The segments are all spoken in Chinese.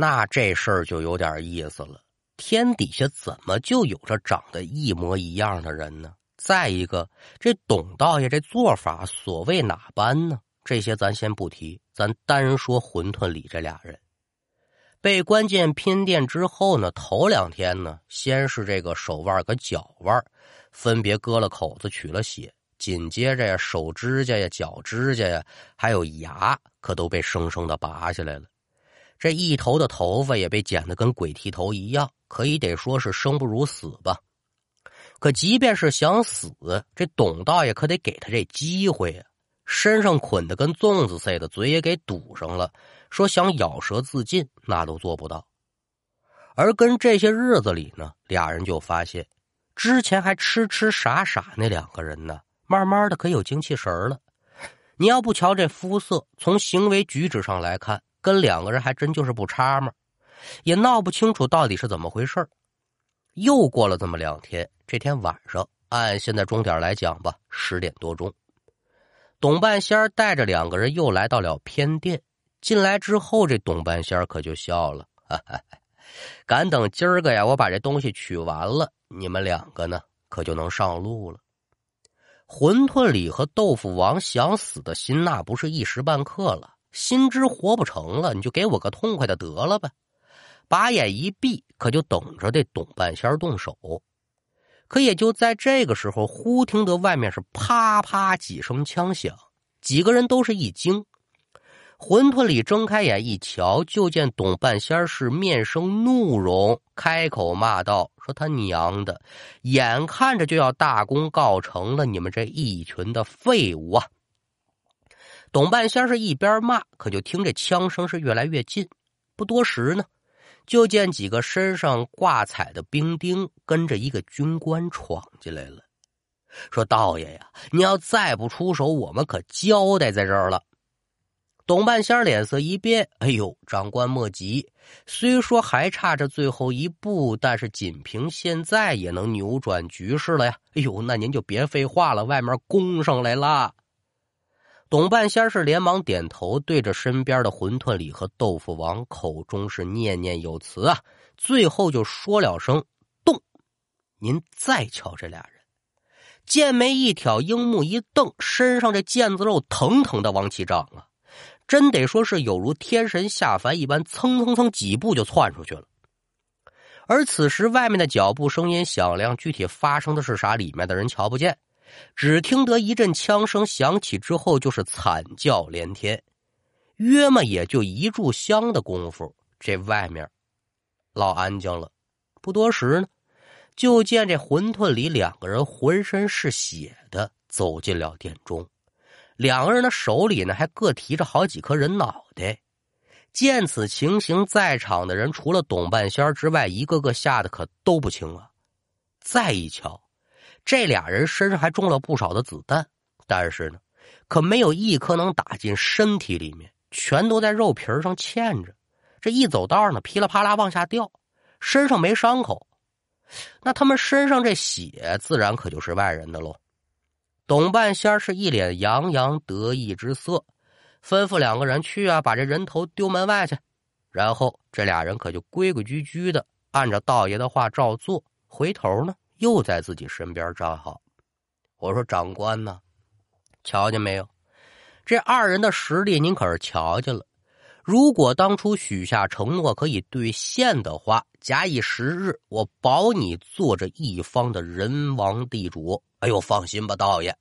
那这事儿就有点意思了。天底下怎么就有着长得一模一样的人呢？再一个，这董道爷这做法，所谓哪般呢？这些咱先不提，咱单说馄饨里这俩人。被关进偏殿之后呢，头两天呢，先是这个手腕和脚腕分别割了口子取了血，紧接着呀，手指甲呀、脚指甲呀，还有牙，可都被生生的拔下来了。这一头的头发也被剪得跟鬼剃头一样，可以得说是生不如死吧。可即便是想死，这董大爷可得给他这机会呀。身上捆得跟粽子似的，嘴也给堵上了。说想咬舌自尽，那都做不到。而跟这些日子里呢，俩人就发现，之前还痴痴傻傻那两个人呢，慢慢的可有精气神了。你要不瞧这肤色，从行为举止上来看，跟两个人还真就是不差嘛。也闹不清楚到底是怎么回事又过了这么两天，这天晚上，按现在钟点来讲吧，十点多钟。董半仙带着两个人又来到了偏殿，进来之后，这董半仙可就笑了，哈哈，赶等今儿个呀，我把这东西取完了，你们两个呢，可就能上路了。馄饨里和豆腐王想死的心，那不是一时半刻了，心知活不成了，你就给我个痛快的得了呗。把眼一闭，可就等着这董半仙动手。可也就在这个时候，忽听得外面是啪啪几声枪响，几个人都是一惊。馄饨里睁开眼一瞧，就见董半仙是面生怒容，开口骂道：“说他娘的，眼看着就要大功告成了，你们这一群的废物啊！”董半仙是一边骂，可就听这枪声是越来越近。不多时呢。就见几个身上挂彩的兵丁跟着一个军官闯进来了，说：“道爷呀，你要再不出手，我们可交代在这儿了。”董半仙脸色一变：“哎呦，长官莫急，虽说还差这最后一步，但是仅凭现在也能扭转局势了呀！哎呦，那您就别废话了，外面攻上来了。”董半仙是连忙点头，对着身边的馄饨里和豆腐王，口中是念念有词啊。最后就说了声“动”，您再瞧这俩人，剑眉一挑，樱目一瞪，身上这腱子肉腾腾的往起长啊，真得说是有如天神下凡一般，蹭蹭蹭几步就窜出去了。而此时外面的脚步声音响亮，具体发生的是啥，里面的人瞧不见。只听得一阵枪声响起之后，就是惨叫连天。约么也就一炷香的功夫，这外面老安静了。不多时呢，就见这馄饨里两个人浑身是血的走进了殿中，两个人的手里呢还各提着好几颗人脑袋。见此情形，在场的人除了董半仙之外，一个个吓得可都不轻啊。再一瞧。这俩人身上还中了不少的子弹，但是呢，可没有一颗能打进身体里面，全都在肉皮上嵌着。这一走道呢，噼里啪啦往下掉，身上没伤口。那他们身上这血，自然可就是外人的喽。董半仙是一脸洋洋得意之色，吩咐两个人去啊，把这人头丢门外去。然后这俩人可就规规矩矩的按照道爷的话照做，回头呢。又在自己身边站好，我说：“长官呢？瞧见没有？这二人的实力您可是瞧见了。如果当初许下承诺可以兑现的话，假以时日，我保你做着一方的人王地主。哎呦，放心吧，道爷，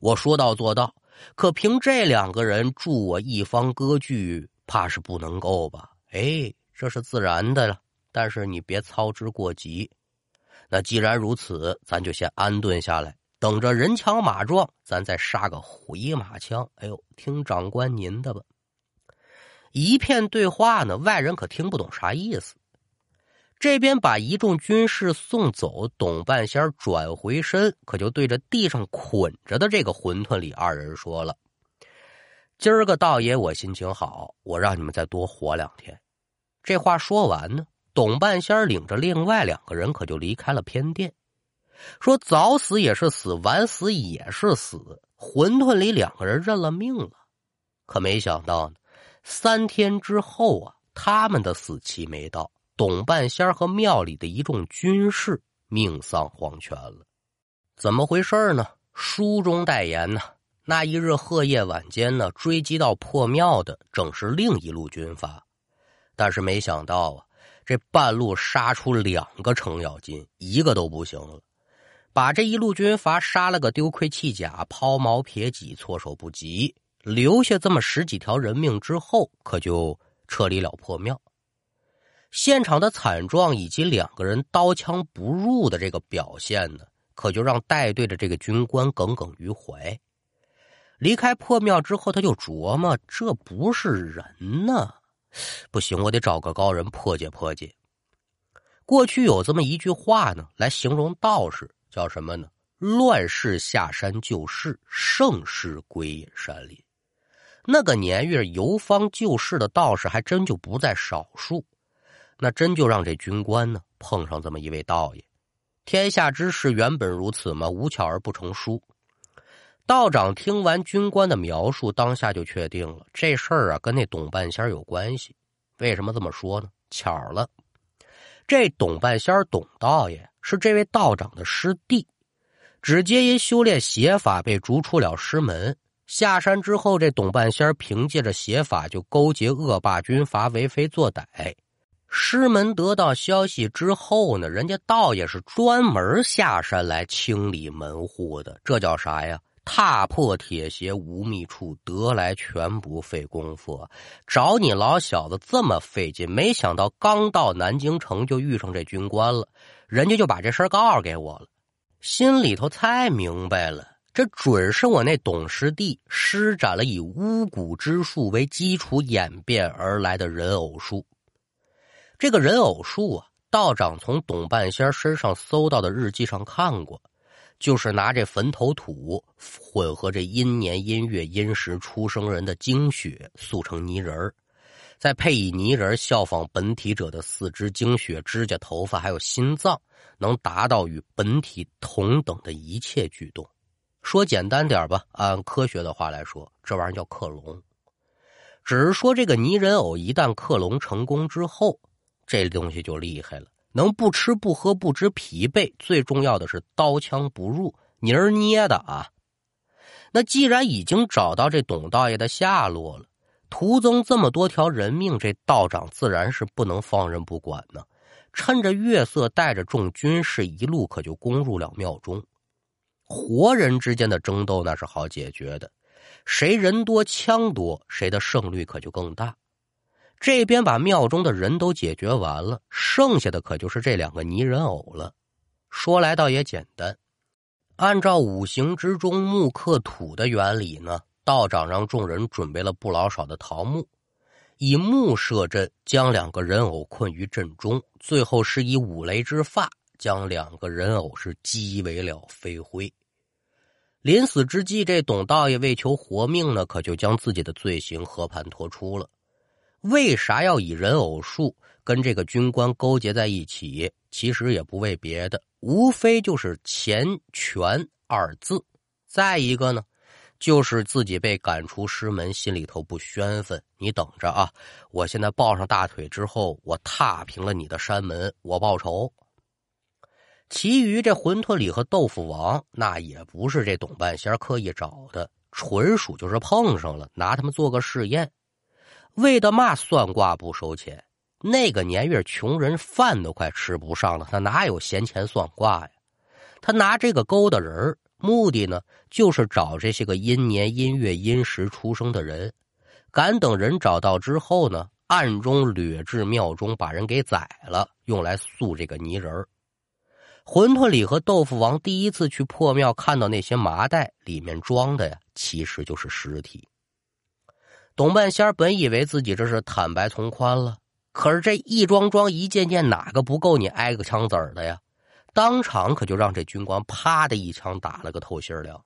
我说到做到。可凭这两个人助我一方割据，怕是不能够吧？哎，这是自然的了。但是你别操之过急。”那既然如此，咱就先安顿下来，等着人强马壮，咱再杀个回马枪。哎呦，听长官您的吧。一片对话呢，外人可听不懂啥意思。这边把一众军士送走，董半仙转回身，可就对着地上捆着的这个馄饨里二人说了：“今儿个道爷我心情好，我让你们再多活两天。”这话说完呢。董半仙领着另外两个人，可就离开了偏殿，说早死也是死，晚死也是死。馄饨里两个人认了命了，可没想到呢，三天之后啊，他们的死期没到，董半仙和庙里的一众军士命丧黄泉了。怎么回事呢？书中代言呢？那一日贺夜晚间呢，追击到破庙的正是另一路军阀，但是没想到啊，这半路杀出两个程咬金，一个都不行了，把这一路军阀杀了个丢盔弃甲、抛锚撇戟、措手不及，留下这么十几条人命之后，可就撤离了破庙。现场的惨状以及两个人刀枪不入的这个表现呢，可就让带队的这个军官耿耿于怀。离开破庙之后，他就琢磨：这不是人呢，不行，我得找个高人破解破解。过去有这么一句话呢，来形容道士，叫什么呢？乱世下山救世，盛世归隐山林。那个年月游方救世的道士还真就不在少数，那真就让这军官呢碰上这么一位道爷。天下之事原本如此嘛，无巧而不成书。道长听完军官的描述，当下就确定了这事儿啊，跟那董半仙有关系。为什么这么说呢？巧了，这董半仙董道爷是这位道长的师弟，只接因修炼邪法被逐出了师门。下山之后，这董半仙凭借着邪法就勾结恶霸军阀，为非作歹。师门得到消息之后呢，人家道爷是专门下山来清理门户的，这叫啥呀？踏破铁鞋无觅处，得来全不费功夫。找你老小子这么费劲，没想到刚到南京城就遇上这军官了，人家就把这事儿告诉给我了。心里头才明白了，这准是我那董师弟施展了以巫蛊之术为基础演变而来的人偶术。这个人偶术啊，道长从董半仙身上搜到的日记上看过。就是拿这坟头土混合这阴年阴月阴时出生人的精血塑成泥人再配以泥人效仿本体者的四肢、精血、指甲、头发，还有心脏，能达到与本体同等的一切举动。说简单点吧，按科学的话来说，这玩意儿叫克隆。只是说这个泥人偶一旦克隆成功之后，这东西就厉害了。能不吃不喝不知疲惫，最重要的是刀枪不入，泥儿捏的啊！那既然已经找到这董道爷的下落了，徒增这么多条人命，这道长自然是不能放任不管呢。趁着月色，带着众军士一路可就攻入了庙中。活人之间的争斗那是好解决的，谁人多枪多，谁的胜率可就更大。这边把庙中的人都解决完了，剩下的可就是这两个泥人偶了。说来倒也简单，按照五行之中木克土的原理呢，道长让众人准备了不老少的桃木，以木设阵，将两个人偶困于阵中，最后是以五雷之发将两个人偶是击为了飞灰。临死之际，这董道爷为求活命呢，可就将自己的罪行和盘托出了。为啥要以人偶术跟这个军官勾结在一起？其实也不为别的，无非就是钱权二字。再一个呢，就是自己被赶出师门，心里头不宣愤。你等着啊！我现在抱上大腿之后，我踏平了你的山门，我报仇。其余这馄饨里和豆腐王，那也不是这董半仙刻意找的，纯属就是碰上了，拿他们做个试验。为的嘛算卦不收钱？那个年月，穷人饭都快吃不上了，他哪有闲钱算卦呀？他拿这个勾搭人目的呢，就是找这些个阴年阴月阴时出生的人，敢等人找到之后呢，暗中掠至庙中，把人给宰了，用来塑这个泥人馄饨里和豆腐王第一次去破庙，看到那些麻袋里面装的呀，其实就是尸体。董半仙本以为自己这是坦白从宽了，可是这一桩桩一件件，哪个不够你挨个枪子儿的呀？当场可就让这军官啪的一枪打了个透心凉。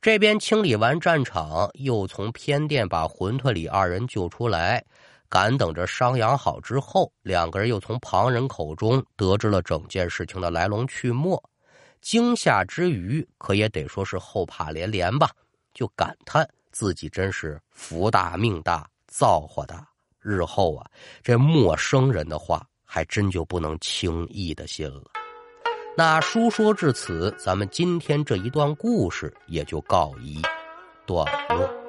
这边清理完战场，又从偏殿把馄饨里二人救出来，赶等着伤养好之后，两个人又从旁人口中得知了整件事情的来龙去脉。惊吓之余，可也得说是后怕连连吧，就感叹。自己真是福大命大造化大，日后啊，这陌生人的话还真就不能轻易的信了。那书说至此，咱们今天这一段故事也就告一段落。